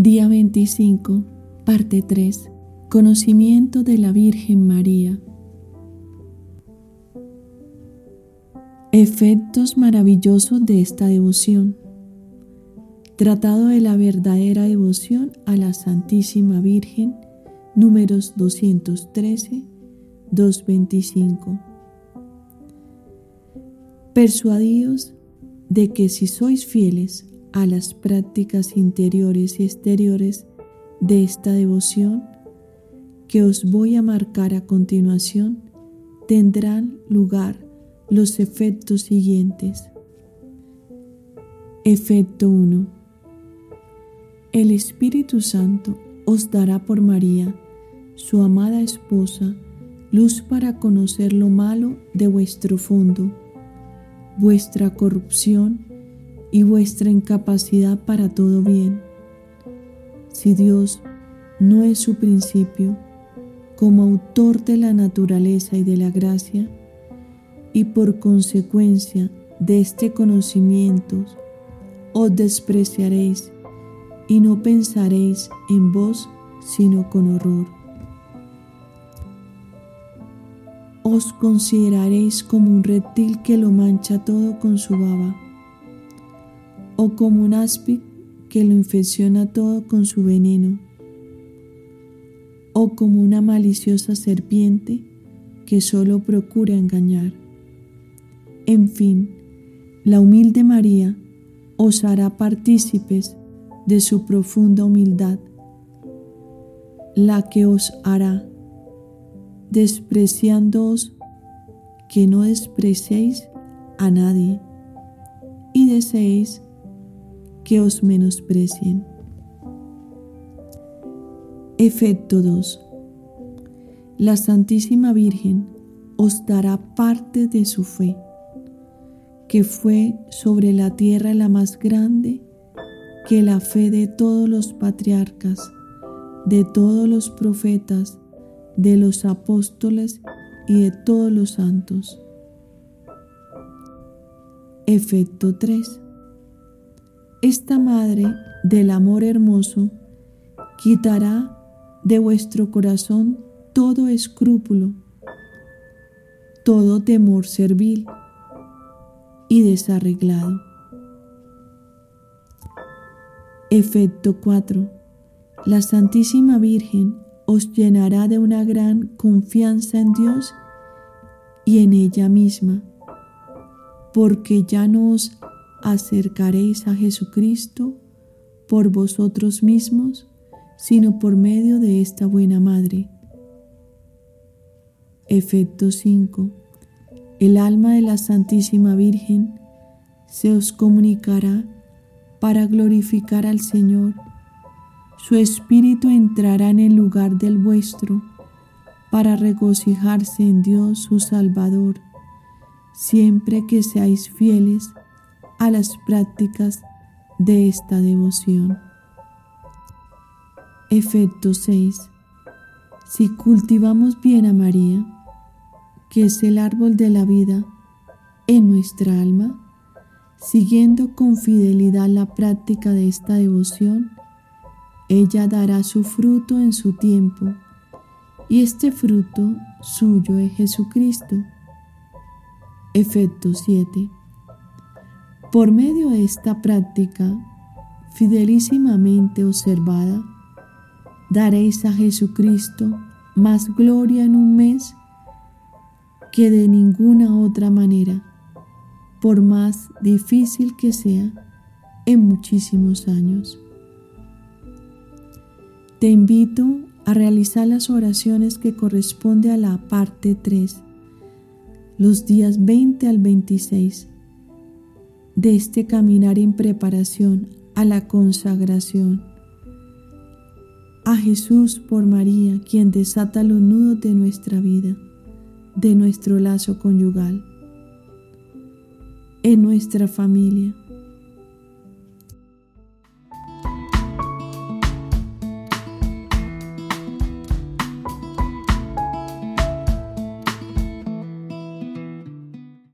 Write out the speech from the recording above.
Día 25, parte 3. Conocimiento de la Virgen María. Efectos maravillosos de esta devoción. Tratado de la verdadera devoción a la Santísima Virgen, números 213, 225. Persuadidos de que si sois fieles a las prácticas interiores y exteriores de esta devoción que os voy a marcar a continuación, tendrán lugar los efectos siguientes. Efecto 1. El Espíritu Santo os dará por María, su amada esposa, luz para conocer lo malo de vuestro fondo, vuestra corrupción y vuestra incapacidad para todo bien. Si Dios no es su principio, como autor de la naturaleza y de la gracia, y por consecuencia de este conocimiento os despreciaréis y no pensaréis en vos sino con horror. Os consideraréis como un reptil que lo mancha todo con su baba o como un áspid que lo infecciona todo con su veneno, o como una maliciosa serpiente que solo procura engañar. En fin, la humilde María os hará partícipes de su profunda humildad, la que os hará, despreciándoos, que no despreciéis a nadie y deseéis que os menosprecien. Efecto 2. La Santísima Virgen os dará parte de su fe, que fue sobre la tierra la más grande que la fe de todos los patriarcas, de todos los profetas, de los apóstoles y de todos los santos. Efecto 3 esta Madre del amor hermoso quitará de vuestro corazón todo escrúpulo, todo temor servil y desarreglado. Efecto 4. La Santísima Virgen os llenará de una gran confianza en Dios y en ella misma, porque ya no os acercaréis a Jesucristo por vosotros mismos, sino por medio de esta buena Madre. Efecto 5. El alma de la Santísima Virgen se os comunicará para glorificar al Señor. Su espíritu entrará en el lugar del vuestro para regocijarse en Dios su Salvador, siempre que seáis fieles a las prácticas de esta devoción. Efecto 6. Si cultivamos bien a María, que es el árbol de la vida en nuestra alma, siguiendo con fidelidad la práctica de esta devoción, ella dará su fruto en su tiempo, y este fruto suyo es Jesucristo. Efecto 7. Por medio de esta práctica fidelísimamente observada, daréis a Jesucristo más gloria en un mes que de ninguna otra manera, por más difícil que sea, en muchísimos años. Te invito a realizar las oraciones que corresponde a la parte 3, los días 20 al 26 de este caminar en preparación a la consagración. A Jesús por María, quien desata los nudos de nuestra vida, de nuestro lazo conyugal, en nuestra familia